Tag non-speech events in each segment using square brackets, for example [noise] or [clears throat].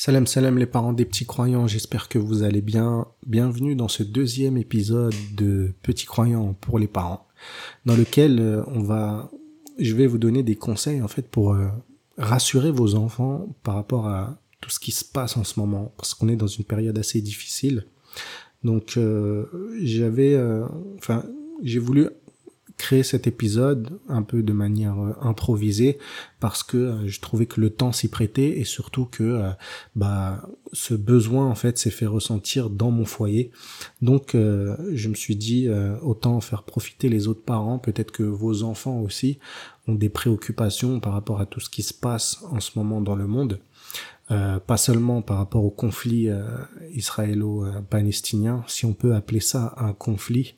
Salam salam les parents des petits croyants, j'espère que vous allez bien. Bienvenue dans ce deuxième épisode de Petits croyants pour les parents, dans lequel euh, on va, je vais vous donner des conseils en fait pour euh, rassurer vos enfants par rapport à tout ce qui se passe en ce moment, parce qu'on est dans une période assez difficile. Donc euh, j'avais, enfin j'ai voulu créer cet épisode un peu de manière euh, improvisée parce que euh, je trouvais que le temps s'y prêtait et surtout que euh, bah ce besoin en fait s'est fait ressentir dans mon foyer. Donc je me suis dit autant faire profiter les autres parents, peut-être que vos enfants aussi ont des préoccupations par rapport à tout ce qui se passe en ce moment dans le monde. Pas seulement par rapport au conflit israélo-palestinien, si on peut appeler ça un conflit,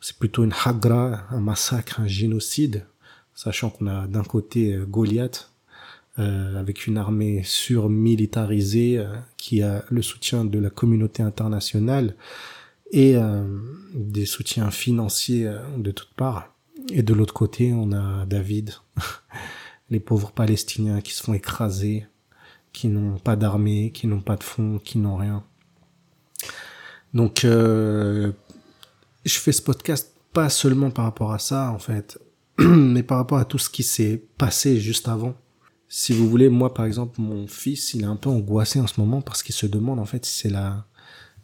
c'est plutôt une hagra, un massacre, un génocide, sachant qu'on a d'un côté euh, Goliath, avec une armée surmilitarisée qui a le soutien de la communauté internationale et des soutiens financiers de toutes parts. Et de l'autre côté, on a David, [laughs] les pauvres Palestiniens qui se font écraser, qui n'ont pas d'armée, qui n'ont pas de fonds, qui n'ont rien. Donc, euh, je fais ce podcast pas seulement par rapport à ça, en fait, [clears throat] mais par rapport à tout ce qui s'est passé juste avant. Si vous voulez, moi, par exemple, mon fils, il est un peu angoissé en ce moment parce qu'il se demande, en fait, si c'est la,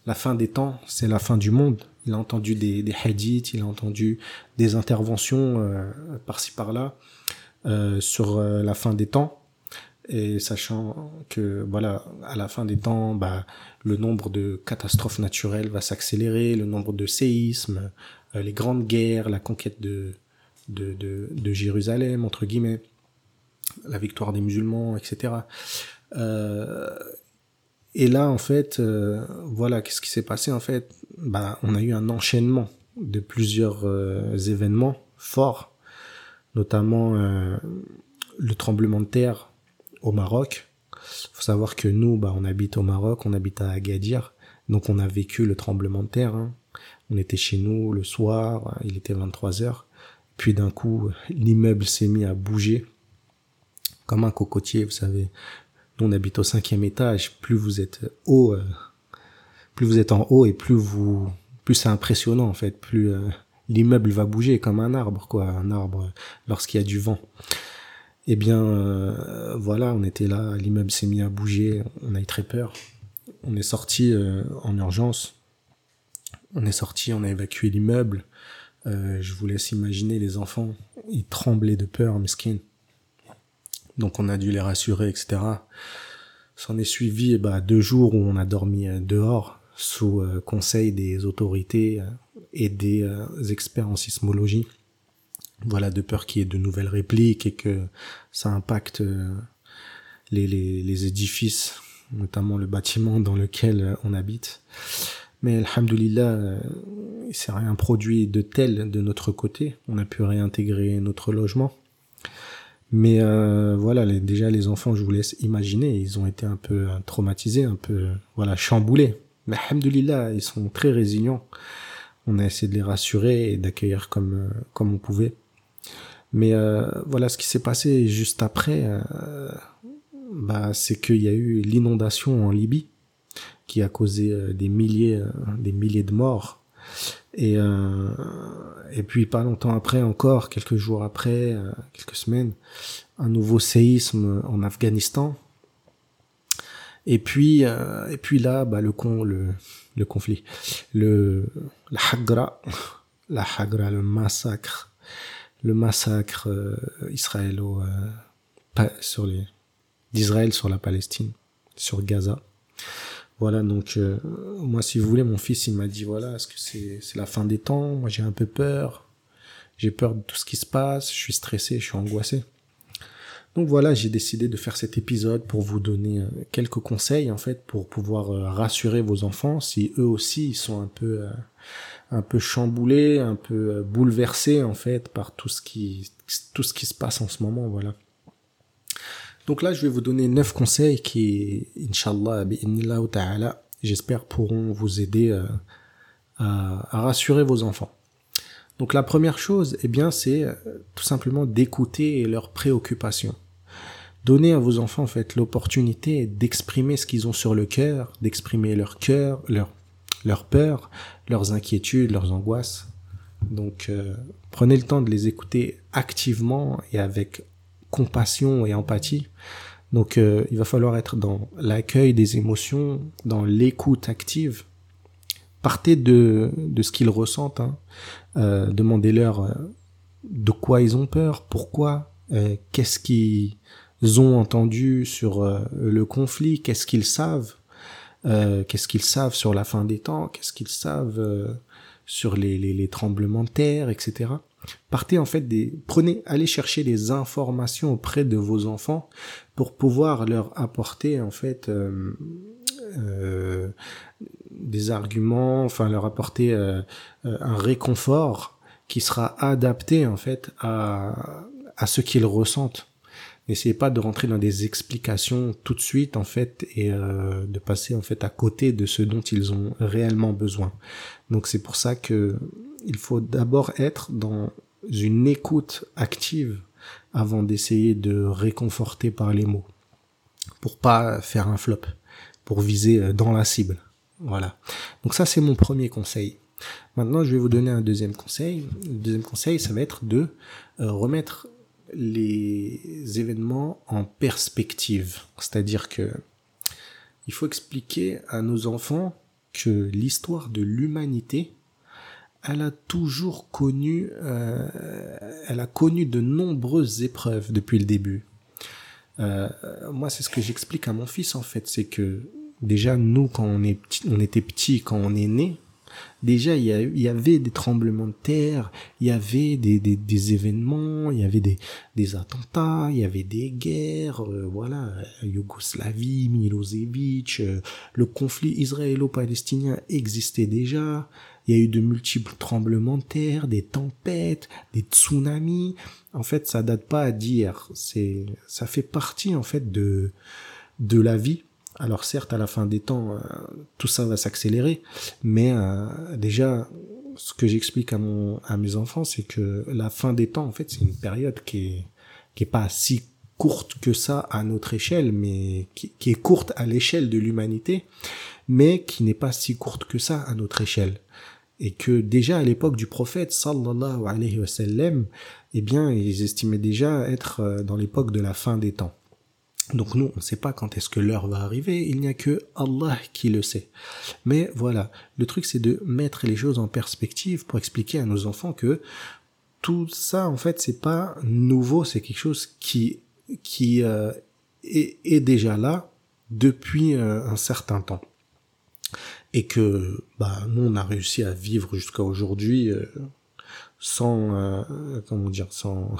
la fin des temps, c'est la fin du monde. Il a entendu des, des hadiths, il a entendu des interventions euh, par-ci par-là euh, sur euh, la fin des temps et sachant que voilà à la fin des temps bah le nombre de catastrophes naturelles va s'accélérer le nombre de séismes euh, les grandes guerres la conquête de, de de, de Jérusalem entre guillemets la victoire des musulmans etc euh, et là en fait euh, voilà qu'est-ce qui s'est passé en fait? Bah on a eu un enchaînement de plusieurs événements forts notamment le tremblement de terre au Maroc. Faut savoir que nous, bah, on habite au Maroc, on habite à Agadir, donc on a vécu le tremblement de terre. Hein. On était chez nous le soir, il était 23 heures, puis d'un coup, l'immeuble s'est mis à bouger comme un cocotier, vous savez. Nous, on habite au cinquième étage. Plus vous êtes haut, euh, plus vous êtes en haut et plus vous, plus c'est impressionnant en fait. Plus euh, l'immeuble va bouger comme un arbre, quoi, un arbre lorsqu'il y a du vent. Eh bien, euh, voilà, on était là, l'immeuble s'est mis à bouger, on a eu très peur. On est sorti euh, en urgence. On est sorti, on a évacué l'immeuble. Euh, je vous laisse imaginer les enfants, ils tremblaient de peur, mesquin. Donc on a dû les rassurer, etc. S'en est suivi bah, deux jours où on a dormi dehors sous conseil des autorités et des experts en sismologie voilà, de peur qu'il y ait de nouvelles répliques et que ça impacte euh, les, les, les, édifices, notamment le bâtiment dans lequel euh, on habite. Mais alhamdoulilah, euh, il s'est rien produit de tel de notre côté. On a pu réintégrer notre logement. Mais voilà, les, déjà les enfants, je vous laisse imaginer, ils ont été un peu traumatisés, un peu voilà chamboulés. Mais alhamdoulilah, ils sont très résilients. On a essayé de les rassurer et d'accueillir comme comme on pouvait. Mais euh, voilà ce qui s'est passé juste après, euh, bah, c'est qu'il y a eu l'inondation en Libye qui a causé euh, des milliers, des milliers de morts. Et, et puis pas longtemps après encore, quelques jours après, quelques semaines, un nouveau séisme en Afghanistan. Et puis, et puis là, bah, le, con, le, le conflit, le, la Hagra, [laughs] la Hagra, le massacre le massacre euh, israélo euh, sur les d'Israël sur la Palestine, sur Gaza. Voilà, donc euh, moi, si vous voulez, mon fils, il m'a dit, voilà, est-ce que c'est c'est la fin des temps? Moi, j'ai un peu peur. J'ai peur de tout ce qui se passe. Je suis stressé, je suis angoissé. Donc voilà, j'ai décidé de faire cet épisode pour vous donner quelques conseils, en fait, pour pouvoir rassurer vos enfants si eux aussi, ils sont un peu un peu chamboulé, un peu euh, bouleversé en fait par tout ce qui tout ce qui se passe en ce moment, voilà. Donc là, je vais vous donner neuf conseils qui, inshallah, j'espère pourront vous aider euh, à, rassurer vos enfants. Donc la première chose, eh bien, c'est euh, tout simplement d'écouter leurs préoccupations. Donnez à vos enfants en fait l'opportunité d'exprimer ce qu'ils ont sur le cœur, d'exprimer leur cœur, leur leurs peurs, leurs inquiétudes, leurs angoisses. Donc euh, prenez le temps de les écouter activement et avec compassion et empathie. Donc euh, il va falloir être dans l'accueil des émotions, dans l'écoute active. Partez de, de ce qu'ils ressentent. Hein. Euh, Demandez-leur de quoi ils ont peur, pourquoi, qu'est-ce qu'ils ont entendu sur le conflit, qu'est-ce qu'ils savent. qu'est-ce qu'ils savent sur la fin des temps, qu'est-ce qu'ils savent sur les, les, les, tremblements de terre, etc. Partez en fait des, prenez, allez chercher des informations auprès de vos enfants pour pouvoir leur apporter en fait euh, euh, des arguments, enfin leur apporter euh, un réconfort qui sera adapté en fait à, à ce qu'ils ressentent. N'essayez pas de rentrer dans des explications tout de suite en fait et euh, de passer en fait à côté de ce dont ils ont réellement besoin. Donc c'est pour ça que il faut d'abord être dans une écoute active avant d'essayer de réconforter par les mots pour pas faire un flop, pour viser euh, dans la cible. Voilà. Donc ça c'est mon premier conseil. Maintenant, je vais vous donner un deuxième conseil. Le deuxième conseil, ça va être de euh, remettre les événements en perspective. C'est-à-dire que il faut expliquer à nos enfants que l'histoire de l'humanité, elle a toujours connu, euh, elle a connu de nombreuses épreuves depuis le début. Euh, moi, c'est ce que j'explique à mon fils en fait, c'est que déjà nous, quand on est on était petit, quand on est né, déjà il y, avait des tremblements de terre, il y avait des, des, événements, il y avait des, des attentats, il y avait des guerres, euh, voilà, Yougoslavie, Milosevic, euh, le conflit israélo-palestinien existait déjà, il y a eu de multiples tremblements de terre, des tempêtes, des tsunamis. En fait, ça date pas d'hier, c'est ça fait partie en fait de de la vie alors certes, à la fin des temps, euh, tout ça va s'accélérer, mais euh, déjà, ce que j'explique à à mes enfants, c'est que la fin des temps, en fait, c'est une période qui est qui est pas si courte que ça à notre échelle, mais qui, qui est courte à l'échelle de l'humanité, mais qui n'est pas si courte que ça à notre échelle. Et que déjà à l'époque du prophète sallallahu alayhi wa sallam, eh bien, ils estimaient déjà être euh, dans l'époque de la fin des temps. Donc nous, on ne sait pas quand est-ce que l'heure va arriver, il n'y a que Allah qui le sait. Mais voilà, le truc c'est de mettre les choses en perspective pour expliquer à nos enfants que tout ça en fait c'est pas nouveau, c'est quelque chose qui qui euh, est, déjà là depuis euh, un certain temps. Et que bah nous on a réussi à vivre jusqu'à aujourd'hui euh, sans comment dire sans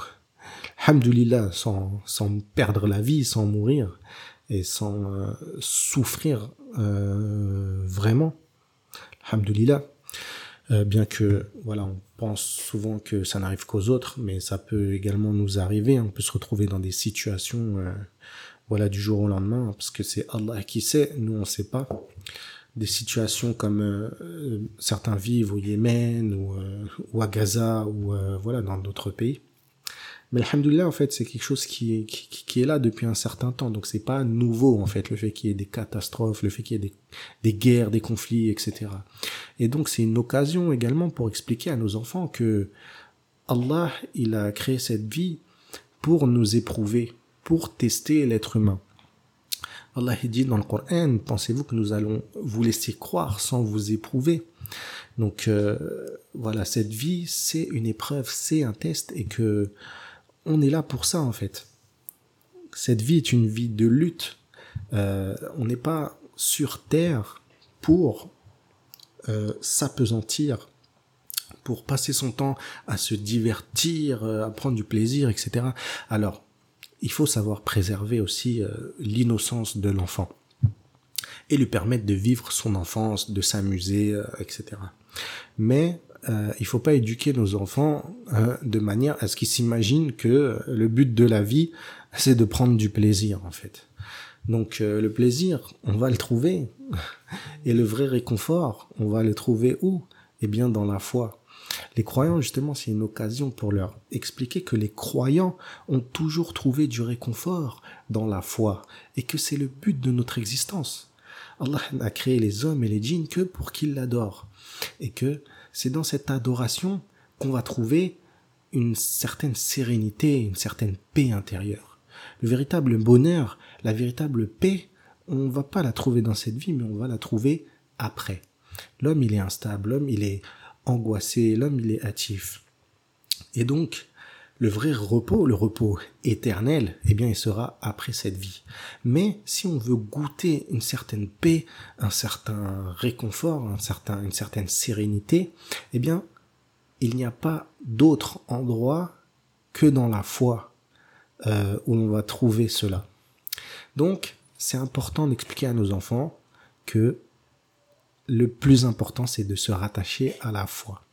Alhamdulillah, sans, sans perdre la vie, sans mourir et sans euh, souffrir euh, vraiment. Alhamdulillah. Euh, bien que, voilà, on pense souvent que ça n'arrive qu'aux autres, mais ça peut également nous arriver. On peut se retrouver dans des situations, voilà, du jour au lendemain, parce que c'est Allah qui sait, nous on sait pas. Des situations comme certains vivent au Yémen ou, ou à Gaza ou voilà dans d'autres pays. Mais alhamdoulilah, en fait, c'est quelque chose qui est, qui, est là depuis un certain temps. Donc c'est pas nouveau, en fait, le fait qu'il y ait des catastrophes, le fait qu'il y ait des, des guerres, des conflits, etc. Et donc c'est une occasion également pour expliquer à nos enfants que Allah, il a créé cette vie pour nous éprouver, pour tester l'être humain. Allah dit dans le Coran, pensez-vous que nous allons vous laisser croire sans vous éprouver? Donc euh, voilà, cette vie, c'est une épreuve, c'est un test et que on est là pour ça en fait. Cette vie est une vie de lutte. Euh, on n'est pas sur Terre pour euh, s'apesantir, pour passer son temps à se divertir, euh, à prendre du plaisir, etc. Alors, il faut savoir préserver aussi l'innocence de l'enfant et lui permettre de vivre son enfance, de s'amuser, etc. Mais euh, il faut pas éduquer nos enfants euh, de manière à ce qu'ils s'imaginent que le but de la vie, c'est de prendre du plaisir, en fait. Donc euh, le plaisir, on va le trouver. Et le vrai réconfort, on va le trouver où? Eh bien dans la foi. Les croyants, justement, c'est une occasion pour leur expliquer que les croyants ont toujours trouvé du réconfort dans la foi et que c'est le but de notre existence. Allah n'a créé les hommes et les djinns que pour qu'ils l'adorent et que c'est dans cette adoration qu'on va trouver une certaine sérénité, une certaine paix intérieure. Le véritable bonheur, la véritable paix, on va pas la trouver dans cette vie, mais on va la trouver après. L'homme, il est instable, l'homme, il est angoissé, l'homme, il est hâtif. Et donc, le vrai repos, le repos éternel, eh bien, il sera après cette vie. Mais si on veut goûter une certaine paix, un certain réconfort, un certain, une certaine sérénité, eh bien, il n'y a pas d'autre endroit que dans la foi euh, où l'on va trouver cela. Donc, c'est important d'expliquer à nos enfants que le plus important, c'est de se rattacher à la foi.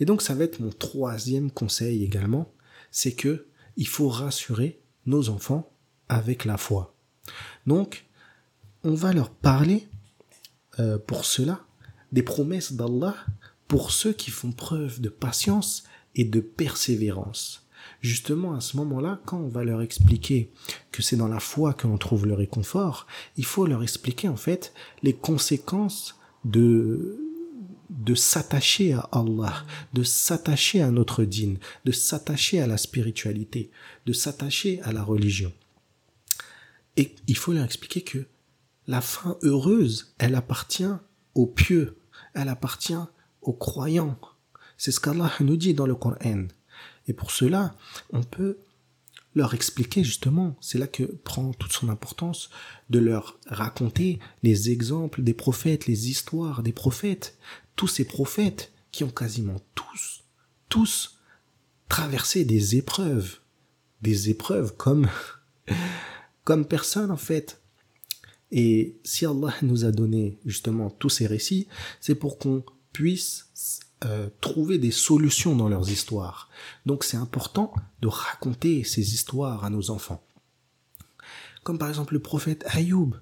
Et donc, ça va être mon troisième conseil également, c'est que il faut rassurer nos enfants avec la foi. Donc, on va leur parler euh, pour cela des promesses d'Allah pour ceux qui font preuve de patience et de persévérance. Justement, à ce moment-là, quand on va leur expliquer que c'est dans la foi que l'on trouve le réconfort, il faut leur expliquer en fait les conséquences de de s'attacher à Allah, de s'attacher à notre dîne, de s'attacher à la spiritualité, de s'attacher à la religion. Et il faut leur expliquer que la fin heureuse, elle appartient aux pieux, elle appartient aux croyants. C'est ce qu'Allah nous dit dans le Coran. Et pour cela, on peut leur expliquer justement, c'est là que prend toute son importance, de leur raconter les exemples des prophètes, les histoires des prophètes, tous ces prophètes qui ont quasiment tous, tous traversé des épreuves, des épreuves comme, [laughs] comme personne en fait. Et si Allah nous a donné justement tous ces récits, c'est pour qu'on puisse euh, trouver des solutions dans leurs histoires. Donc c'est important de raconter ces histoires à nos enfants. Comme par exemple le prophète Ayoub,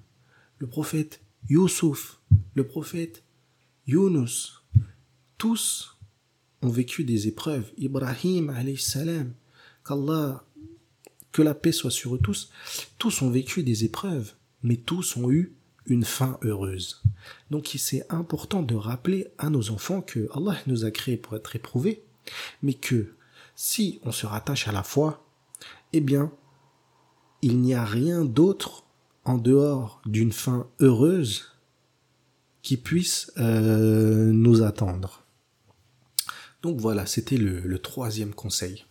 le prophète Youssouf, le prophète Yunus. Tous ont vécu des épreuves. Ibrahim, salam, qu'Allah, que la paix soit sur eux tous, tous ont vécu des épreuves, mais tous ont eu une fin heureuse. Donc c'est important de rappeler à nos enfants que Allah nous a créés pour être éprouvés, mais que si on se rattache à la foi, eh bien, il n'y a rien d'autre en dehors d'une fin heureuse qui puisse euh, nous attendre. Donc voilà, c'était le, troisième conseil.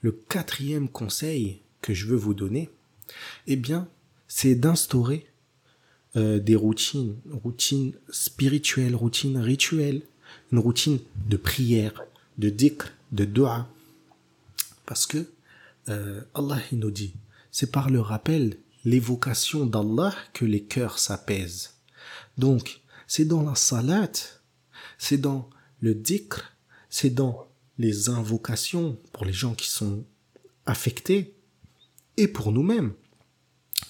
Le quatrième conseil que je veux vous donner, eh bien, c'est d'instaurer euh, des routines, routines spirituelles, routines rituelles, une routine de prière, de dhikr, de dua. Parce que euh, Allah nous dit, c'est par le rappel, l'évocation d'Allah que les cœurs s'apaisent. Donc, c'est dans la salat, c'est dans le dhikr, c'est dans les invocations pour les gens qui sont affectés et pour nous-mêmes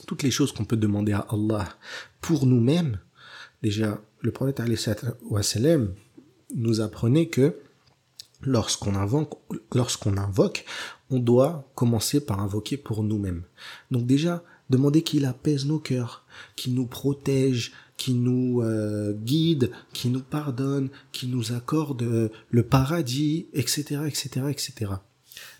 toutes les choses qu'on peut demander à Allah pour nous-mêmes, déjà, le prophète sallam nous apprenait que lorsqu'on invoque, lorsqu'on invoque, on doit commencer par invoquer pour nous-mêmes. Donc déjà, demander qu'il apaise nos cœurs, qu'il nous protège, qu'il nous euh, guide, qu'il nous pardonne, qu'il nous accorde euh, le paradis, etc., etc., etc.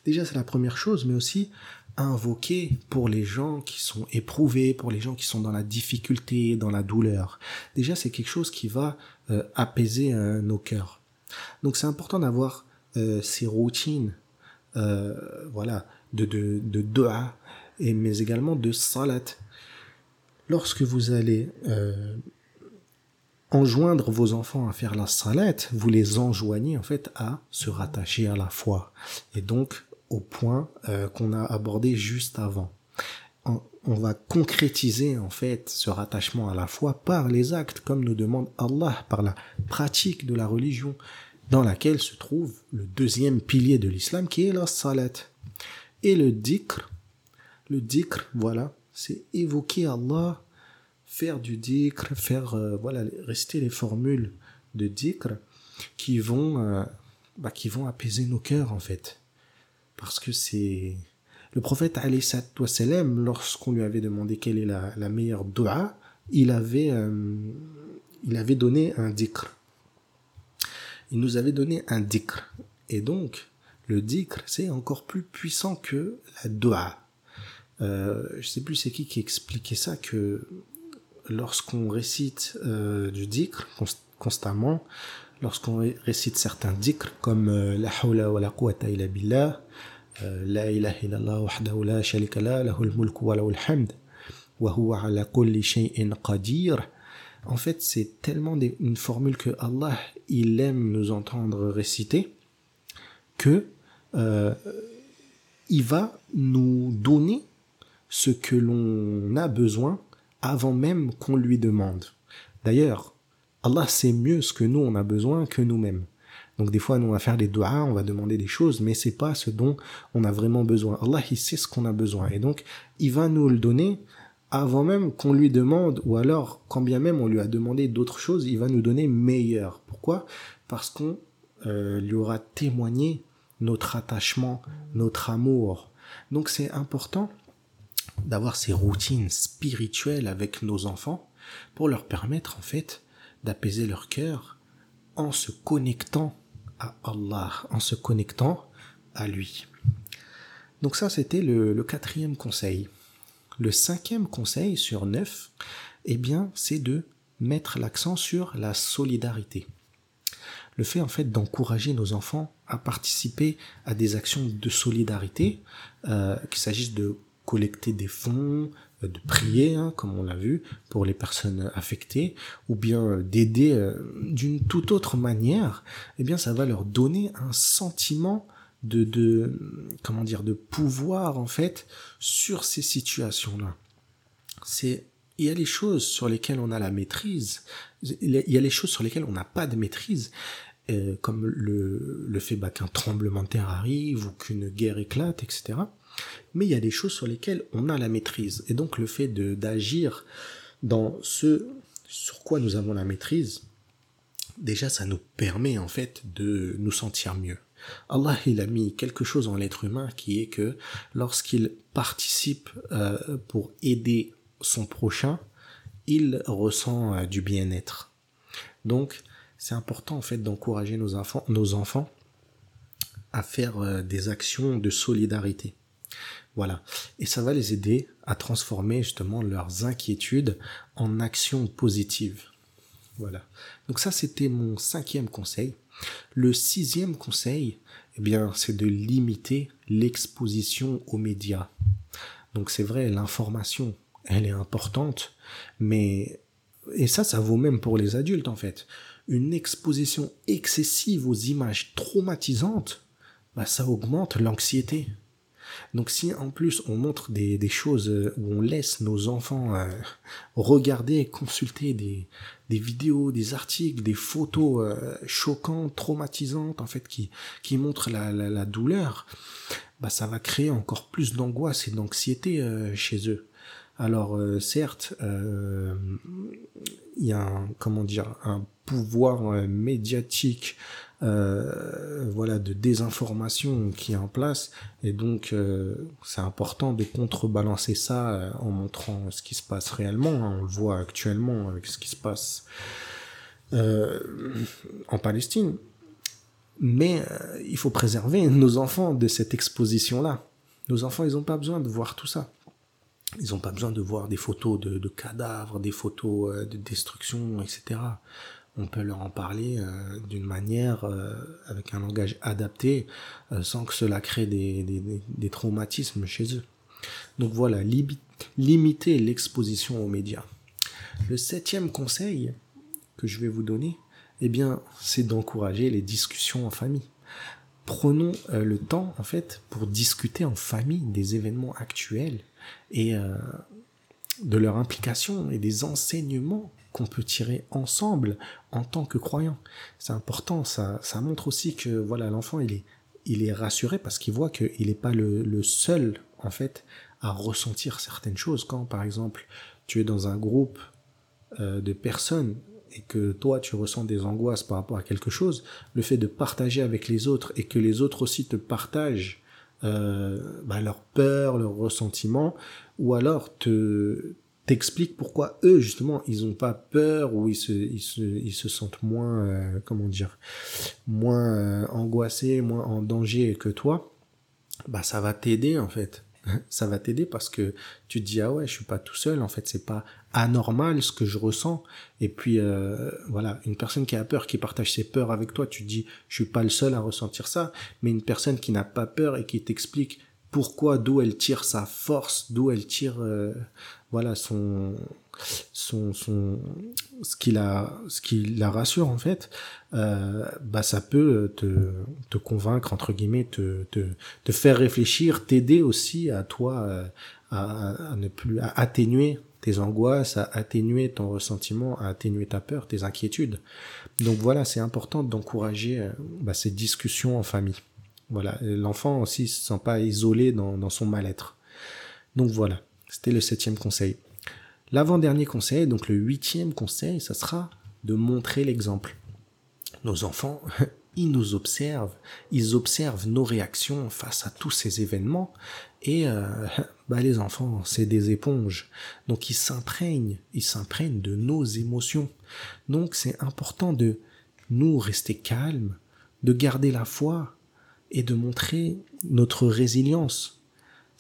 Déjà, c'est la première chose, mais aussi invoquer pour les gens qui sont éprouvés, pour les gens qui sont dans la difficulté, dans la douleur. Déjà, c'est quelque chose qui va euh, apaiser euh, nos cœurs. Donc, c'est important d'avoir euh, ces routines, voilà, de de de dua, et mais également de salat. Lorsque vous allez enjoindre vos enfants à faire la salat, vous les enjoignez en fait à se rattacher à la foi. Et donc au point euh, qu'on a abordé juste avant. On, va concrétiser en fait ce rattachement à la foi par les actes, comme nous demande Allah, par la pratique de la religion, dans laquelle se trouve le deuxième pilier de l'islam, qui est la salat. Et le dhikr, le dhikr, voilà, c'est évoquer Allah, faire du dhikr, faire, euh, voilà, rester les formules de dhikr qui vont euh, bah, qui vont apaiser nos cœurs en fait. Parce que c'est... Le prophète, salam, lorsqu'on lui avait demandé quelle est la, meilleure dua, il avait, euh, il avait donné un dhikr. Il nous avait donné un dhikr. Et donc, le dhikr, c'est encore plus puissant que la dua. Euh, je sais plus c'est qui qui expliquait ça, que lorsqu'on récite euh, du dhikr constamment, lorsqu'on récite certains dhikr comme euh, la hawla wa la quwwata illa billah, la ilaha illallah wahdahu la sharika la lahul mulku wa lahul hamd wa huwa ala kulli shay'in qadir. En fait, c'est tellement une formule que Allah il aime nous entendre réciter que euh, il va nous donner ce que l'on a besoin avant même qu'on lui demande. D'ailleurs, Allah sait mieux ce que nous on a besoin que nous-mêmes. Donc des fois nous on va faire des doigts, on va demander des choses, mais c'est pas ce dont on a vraiment besoin. Allah il sait ce qu'on a besoin et donc il va nous le donner avant même qu'on lui demande, ou alors quand bien même on lui a demandé d'autres choses, il va nous donner meilleur. Pourquoi? Parce qu'on euh, lui aura témoigné notre attachement, notre amour. Donc c'est important d'avoir ces routines spirituelles avec nos enfants pour leur permettre en fait d'apaiser leur cœur en se connectant à Allah, en se connectant à lui. Donc ça c'était le, quatrième conseil. Le cinquième conseil sur neuf, eh bien, c'est de mettre l'accent sur la solidarité. Le fait en fait d'encourager nos enfants à participer à des actions de solidarité, euh, qu'il s'agisse de collecter des fonds, euh, de prier, hein, comme on l'a vu, pour les personnes affectées, ou bien d'aider euh, d'une toute autre manière, eh bien ça va leur donner un sentiment de, de comment dire de pouvoir en fait sur ces situations là c'est il y a les choses sur lesquelles on a la maîtrise il y a les choses sur lesquelles on n'a pas de maîtrise euh, comme le, le fait bah, qu'un tremblement de terre arrive ou qu'une guerre éclate etc mais il y a des choses sur lesquelles on a la maîtrise et donc le fait d'agir dans ce sur quoi nous avons la maîtrise déjà ça nous permet en fait de nous sentir mieux Allah il a mis quelque chose en l'être humain qui est que lorsqu'il participe euh, pour aider son prochain, il ressent euh, du bien-être. Donc c'est important en fait d'encourager nos enfants, nos enfants à faire euh, des actions de solidarité. Et ça va les aider à transformer justement leurs inquiétudes en actions positives. Voilà. Donc ça, c'était mon cinquième conseil. Le sixième conseil, eh bien, c'est de limiter l'exposition aux médias. Donc c'est vrai, l'information, elle est importante, mais et ça, ça vaut même pour les adultes en fait. Une exposition excessive aux images traumatisantes, bah, ça augmente l'anxiété. Donc si en plus on montre des, des choses euh, où on laisse nos enfants euh, regarder, consulter des, des vidéos, des articles, des photos euh, choquantes, traumatisantes, en fait, qui, qui montrent la, la, la douleur, bah ça va créer encore plus d'angoisse et d'anxiété chez eux. Alors certes, il y a un, comment dire un pouvoir médiatique euh, voilà de désinformation qui est en place. Et donc euh, c'est important de contrebalancer ça euh, en montrant ce qui se passe réellement hein. on le voit actuellement avec ce qui se passe en Palestine. Mais il faut préserver nos enfants de cette exposition là nos enfants ils n'ont pas besoin de voir tout ça. Ils n'ont pas besoin de voir des photos de, de cadavres des photos de destruction etc on peut leur en parler euh, d'une manière euh, avec un langage adapté euh, sans que cela crée des, des, traumatismes chez eux. Donc voilà, limiter l'exposition aux médias. Le septième conseil que je vais vous donner, eh bien, c'est d'encourager les discussions en famille. Prenons le temps, en fait, pour discuter en famille des événements actuels et de leur implication et des enseignements qu'on peut tirer ensemble en tant que croyant. C'est important, ça, ça montre aussi que voilà l'enfant il est, il est rassuré parce qu'il voit qu'il n'est pas le, seul en fait à ressentir certaines choses. Quand par exemple tu es dans un groupe euh, de personnes et que toi tu ressens des angoisses par rapport à quelque chose, le fait de partager avec les autres et que les autres aussi te partagent euh, bah, leur peur, leur ressentiment, ou alors te t'expliquent pourquoi eux justement ils ont pas peur ou ils se ils se, ils se sentent moins euh, comment dire moins euh, angoissés, moins en danger que toi, bah ça va t'aider en fait. [laughs] Ça va t'aider parce que tu te dis ah ouais je suis pas tout seul en fait c'est pas anormal ce que je ressens. Et puis euh, voilà une personne qui a peur qui partage ses peurs avec toi tu te dis je suis pas le seul à ressentir ça mais une personne qui n'a pas peur et qui t'explique pourquoi d'où elle tire sa force d'où elle tire euh, voilà son son son ce qui la ce qui la rassure en fait euh, bah ça peut te te convaincre entre guillemets te te te faire réfléchir t'aider aussi à toi euh, à, à, ne plus à atténuer tes angoisses à atténuer ton ressentiment à atténuer ta peur tes inquiétudes. Donc voilà c'est important d'encourager euh, bah, ces discussions en famille voilà. L'enfant aussi se sent pas isolé dans son mal-être. Donc voilà. C'était le septième conseil. L'avant-dernier conseil, donc le huitième conseil, ça sera de montrer l'exemple. Nos enfants, [laughs] ils nous observent, ils observent nos réactions face à tous ces événements. Et euh, [laughs] bah les enfants, c'est des éponges. Donc ils s'imprègnent, ils s'imprègnent de nos émotions. Donc c'est important de nous rester calmes, de garder la foi et de montrer notre résilience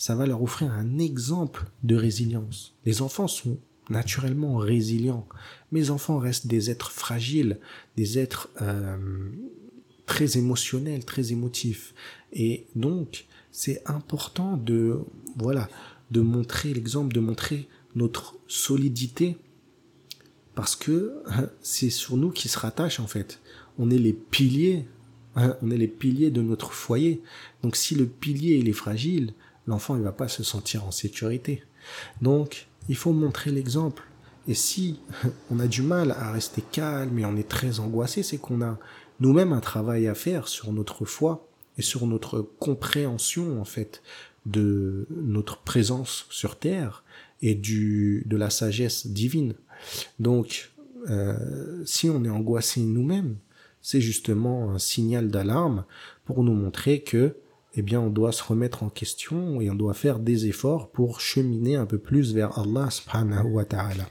ça va leur offrir un exemple de résilience. Les enfants sont naturellement résilients. Mes enfants restent des êtres fragiles, des êtres euh, très émotionnels, très émotifs. Et donc, c'est important de, voilà, de montrer l'exemple, de montrer notre solidité, parce que [laughs] c'est sur nous qui se rattache en fait. On est les piliers, hein, on est les piliers de notre foyer. Donc, si le pilier il est fragile, l'enfant il va pas se sentir en sécurité. Donc il faut montrer l'exemple. Et si [laughs] on a du mal à rester calme et on est très angoissé, c'est qu'on a nous-mêmes un travail à faire sur notre foi et sur notre compréhension en fait de notre présence sur terre et du de la sagesse divine. Donc euh, si on est angoissé nous-mêmes, c'est justement un signal d'alarme pour nous montrer que eh bien, on doit se remettre en question et on doit faire des efforts pour cheminer un peu plus vers Allah subhanahu wa ta'ala.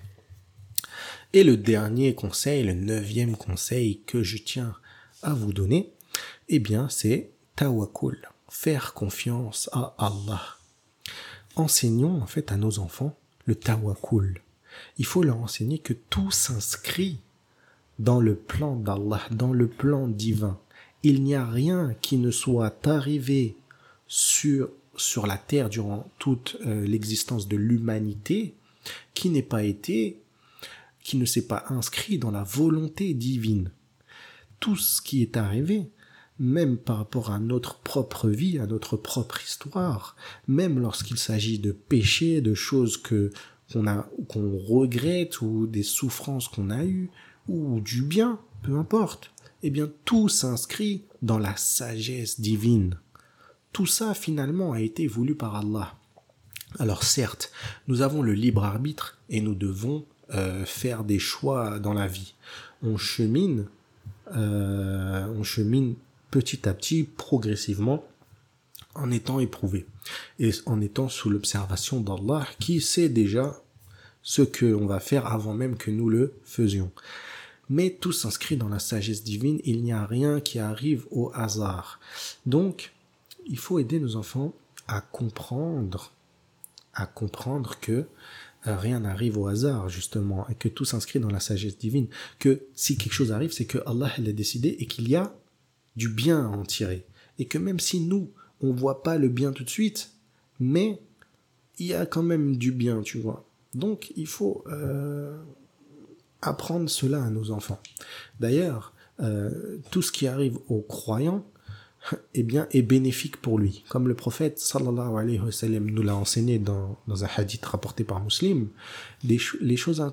Et le dernier conseil, le neuvième conseil que je tiens à vous donner, eh bien, c'est tawakkul, faire confiance à Allah. Enseignons en fait à nos enfants le tawakkul. Il faut leur enseigner que tout s'inscrit dans le plan d'Allah, dans le plan divin il n'y a rien qui ne soit arrivé sur, sur la terre durant toute euh, l'existence de l'humanité qui n'ait pas été, qui ne s'est pas inscrit dans la volonté divine. Tout ce qui est arrivé, même par rapport à notre propre vie, à notre propre histoire, même lorsqu'il s'agit de péchés, de choses que qu'on a qu'on regrette ou des souffrances qu'on a eues ou du bien, peu importe eh bien tout s'inscrit dans la sagesse divine. Tout ça finalement a été voulu par Allah. Alors certes, nous avons le libre arbitre et nous devons euh, faire des choix dans la vie. On chemine, euh, on chemine petit à petit, progressivement, en étant éprouvé et en étant sous l'observation d'Allah qui sait déjà ce que l'on va faire avant même que nous le faisions mais tout s'inscrit dans la sagesse divine, il n'y a rien qui arrive au hasard. Donc, il faut aider nos enfants à comprendre, à comprendre que euh, rien n'arrive au hasard, justement, et que tout s'inscrit dans la sagesse divine, que si quelque chose arrive, c'est que Allah l'a décidé et qu'il y a du bien à en tirer. Et que même si nous, on voit pas le bien tout de suite, mais il y a quand même du bien, tu vois. Donc, il faut euh, apprendre cela à nos enfants. D'ailleurs, euh, tout ce qui arrive aux croyants, [laughs] eh bien, est bénéfique pour lui. Comme le prophète, sallallahu alayhi wa sallam, nous l'a enseigné dans, dans un hadith rapporté par Muslim, les choses,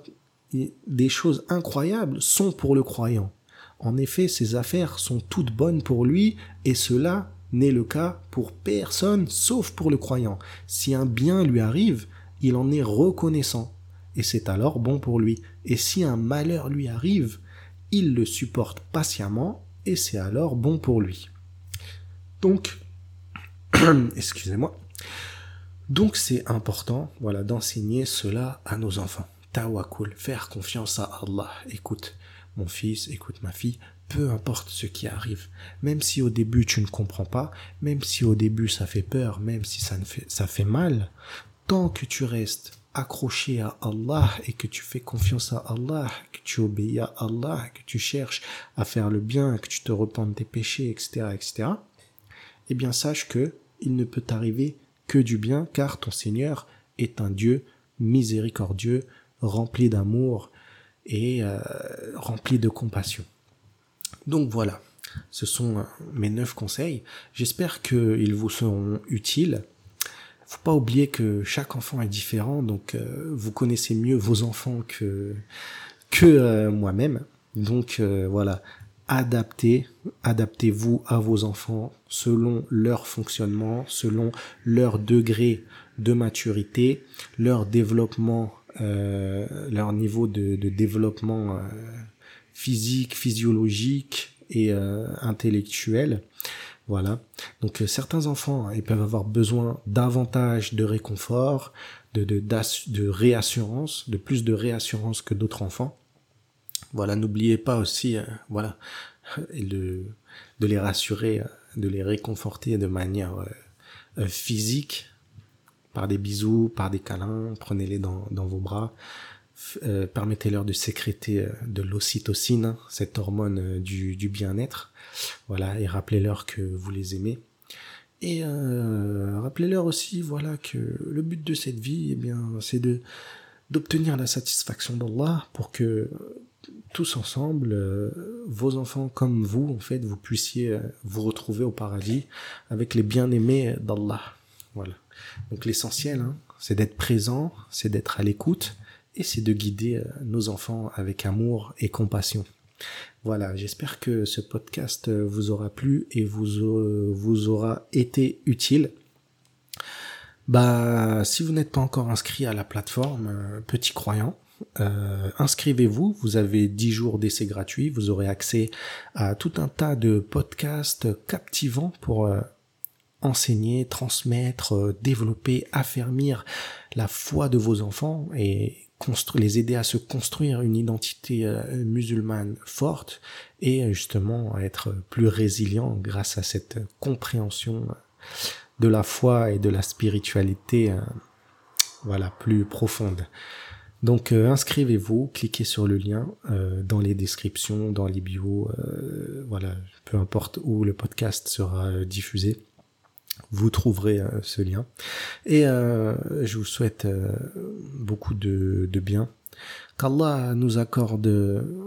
des choses incroyables sont pour le croyant. En effet, ses affaires sont toutes bonnes pour lui, et cela n'est le cas pour personne, sauf pour le croyant. Si un bien lui arrive, il en est reconnaissant et c'est alors bon pour lui. Et si un malheur lui arrive, il le supporte patiemment, et c'est alors bon pour lui. Donc, [clears throat] excusez-moi. Donc c'est important, voilà, d'enseigner cela à nos enfants. Tawakul, faire confiance à Allah. Écoute, mon fils, écoute ma fille, peu importe ce qui arrive, même si au début tu ne comprends pas, même si au début ça fait peur, même si ça, ne fait, ça fait mal, tant que tu restes accroché à Allah et que tu fais confiance à Allah, que tu obéis à Allah, que tu cherches à faire le bien, que tu te repens de tes péchés, etc., etc., eh bien sache que il ne peut t'arriver que du bien, car ton Seigneur est un Dieu miséricordieux, rempli d'amour et euh, rempli de compassion. Donc voilà, ce sont euh, mes neuf conseils. J'espère qu'ils vous seront utiles. Faut pas oublier que chaque enfant est différent, donc euh, vous connaissez mieux vos enfants que que moi-même. Donc voilà, adaptez, adaptez-vous à vos enfants selon leur fonctionnement, selon leur degré de maturité, leur développement, euh, leur niveau de, développement euh, physique, physiologique et euh, intellectuel. Voilà. Donc certains enfants, ils peuvent avoir besoin davantage de réconfort, de, de, de réassurance, de plus de réassurance que d'autres enfants. Voilà, n'oubliez pas aussi, voilà, [laughs] de, de les rassurer, de les réconforter de manière physique, par des bisous, par des câlins, prenez-les dans, dans vos bras, euh, permettez-leur de sécréter euh, de l'ocytocine, cette hormone euh, du, du bien-être, voilà, et rappelez-leur que vous les aimez. Et euh, rappelez-leur aussi, voilà, que le but de cette vie, eh bien, c'est de d'obtenir la satisfaction d'Allah pour que tous ensemble, vos enfants comme vous, en fait, vous puissiez vous retrouver au paradis avec les bien-aimés d'Allah. Voilà. Donc l'essentiel, hein, c'est d'être présent, c'est d'être à l'écoute et c'est de guider euh, nos enfants avec amour et compassion. Voilà, j'espère que ce podcast euh, vous aura plu et vous, euh, vous aura été utile. Bah, si vous n'êtes pas encore inscrit à la plateforme Petit Croyant, inscrivez-vous. Vous avez 10 jours d'essai gratuit. Vous aurez accès à tout un tas de podcasts captivants pour enseigner, transmettre, euh, développer, affermir la foi de vos enfants et les aider à se construire une identité euh, musulmane forte et justement à être plus résilient grâce à cette compréhension de la foi et de la spiritualité euh, voilà plus profonde. Donc inscrivez-vous, cliquez sur le lien dans les descriptions, dans les bios, voilà, peu importe où le podcast sera diffusé vous trouverez euh, ce lien. Et euh, je vous souhaite euh, beaucoup de, de bien. Qu'Allah nous accorde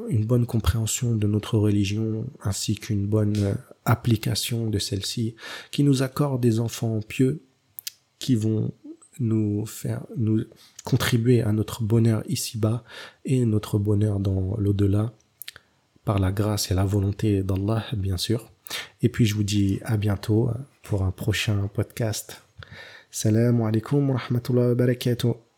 une bonne compréhension de notre religion ainsi qu'une bonne application de celle-ci, qui nous accorde des enfants pieux qui vont nous faire nous contribuer à notre bonheur ici-bas et notre bonheur dans l'au-delà par la grâce et la volonté d'Allah bien sûr. Et puis je vous dis à bientôt pour un prochain podcast. Salam alaikum wa rahmatullahi wa barakatuh.